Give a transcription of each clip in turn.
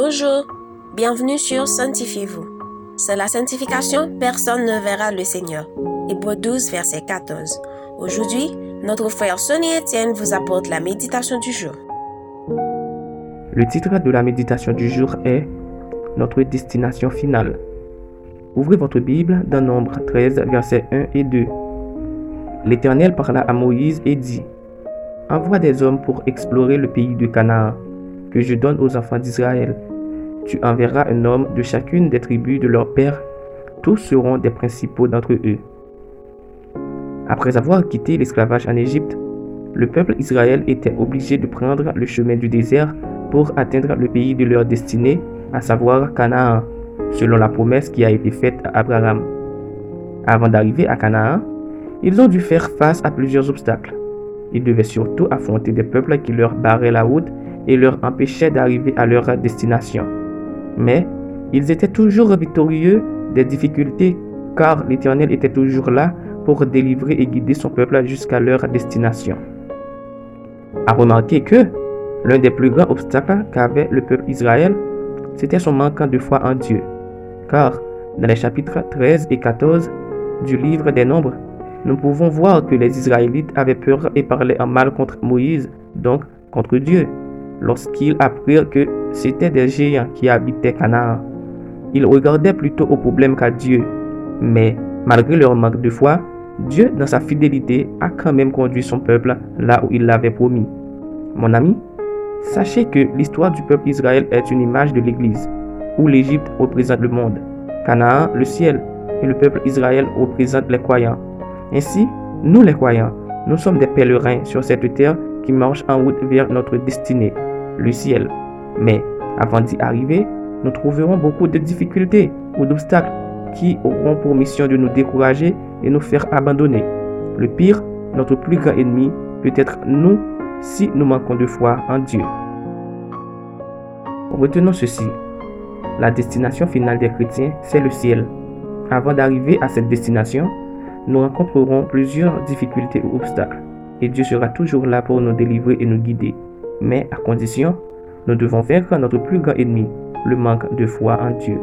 Bonjour, bienvenue sur Sanctifiez-vous. C'est la sanctification, personne ne verra le Seigneur. Hébreu 12, verset 14. Aujourd'hui, notre frère Sonny Etienne vous apporte la méditation du jour. Le titre de la méditation du jour est Notre destination finale. Ouvrez votre Bible dans Nombre 13, versets 1 et 2. L'Éternel parla à Moïse et dit, Envoie des hommes pour explorer le pays de Canaan que je donne aux enfants d'Israël. Tu enverras un homme de chacune des tribus de leur père. Tous seront des principaux d'entre eux. Après avoir quitté l'esclavage en Égypte, le peuple Israël était obligé de prendre le chemin du désert pour atteindre le pays de leur destinée, à savoir Canaan, selon la promesse qui a été faite à Abraham. Avant d'arriver à Canaan, ils ont dû faire face à plusieurs obstacles. Ils devaient surtout affronter des peuples qui leur barraient la route et leur empêchaient d'arriver à leur destination. Mais ils étaient toujours victorieux des difficultés car l'Éternel était toujours là pour délivrer et guider son peuple jusqu'à leur destination. À remarquer que l'un des plus grands obstacles qu'avait le peuple Israël, c'était son manque de foi en Dieu. Car dans les chapitres 13 et 14 du livre des Nombres, nous pouvons voir que les Israélites avaient peur et parlaient en mal contre Moïse, donc contre Dieu, lorsqu'ils apprirent que c'était des géants qui habitaient Canaan. Ils regardaient plutôt au problème qu'à Dieu. Mais malgré leur manque de foi, Dieu, dans sa fidélité, a quand même conduit son peuple là où il l'avait promis. Mon ami, sachez que l'histoire du peuple Israël est une image de l'Église, où l'Égypte représente le monde, Canaan le ciel, et le peuple Israël représente les croyants. Ainsi, nous les croyants, nous sommes des pèlerins sur cette terre qui marchent en route vers notre destinée, le ciel. Mais avant d'y arriver, nous trouverons beaucoup de difficultés ou d'obstacles qui auront pour mission de nous décourager et nous faire abandonner. Le pire, notre plus grand ennemi peut être nous si nous manquons de foi en Dieu. Retenons ceci. La destination finale des chrétiens, c'est le ciel. Avant d'arriver à cette destination, nous rencontrerons plusieurs difficultés ou obstacles, et Dieu sera toujours là pour nous délivrer et nous guider. Mais à condition, nous devons vaincre notre plus grand ennemi, le manque de foi en Dieu.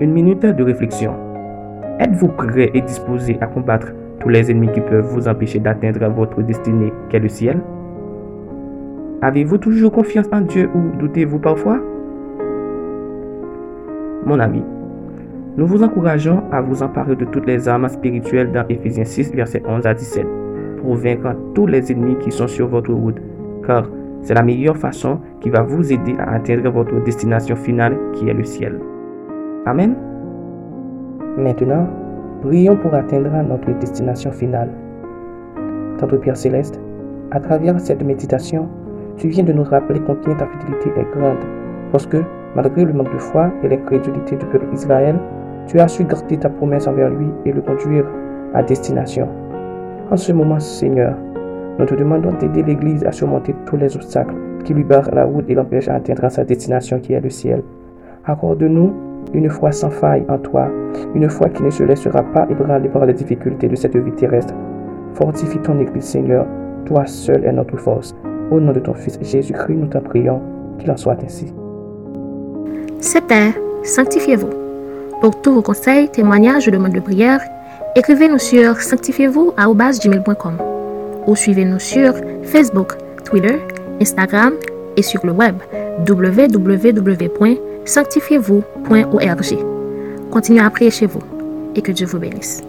Une minute de réflexion. Êtes-vous prêt et disposé à combattre tous les ennemis qui peuvent vous empêcher d'atteindre votre destinée qu'est le ciel? Avez-vous toujours confiance en Dieu ou doutez-vous parfois? Mon ami, nous vous encourageons à vous emparer de toutes les armes spirituelles dans Ephésiens 6, versets 11 à 17, pour vaincre tous les ennemis qui sont sur votre route, car c'est la meilleure façon qui va vous aider à atteindre votre destination finale qui est le ciel. Amen. Maintenant, prions pour atteindre notre destination finale. Tante Père Céleste, à travers cette méditation, tu viens de nous rappeler combien ta fidélité est grande, parce que, malgré le manque de foi et l'incrédulité du peuple Israël, tu as su garder ta promesse envers lui et le conduire à destination. En ce moment, Seigneur, nous te demandons d'aider l'Église à surmonter tous les obstacles qui lui barrent la route et l'empêchent d'atteindre sa destination qui est le ciel. Accorde-nous une foi sans faille en toi, une foi qui ne se laissera pas ébranler par les difficultés de cette vie terrestre. Fortifie ton Église, Seigneur, toi seul est notre force. Au nom de ton Fils Jésus-Christ, nous t'en prions, qu'il en soit ainsi. C'était Sanctifiez-vous. Pour tous vos conseils, témoignages ou demandes de prière, écrivez-nous sur sanctifiez-vous.com ou suivez-nous sur Facebook, Twitter, Instagram et sur le web www.sanctifiez-vous.org. Continuez à prier chez vous et que Dieu vous bénisse.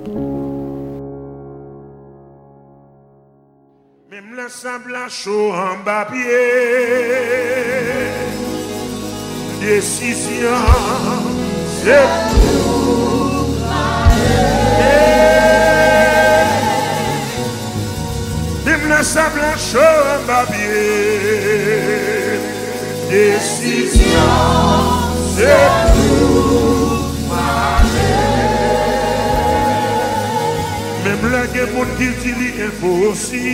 La sablansho mbabye Desisyon se pou mane Mem la gen moun ki di li enfosi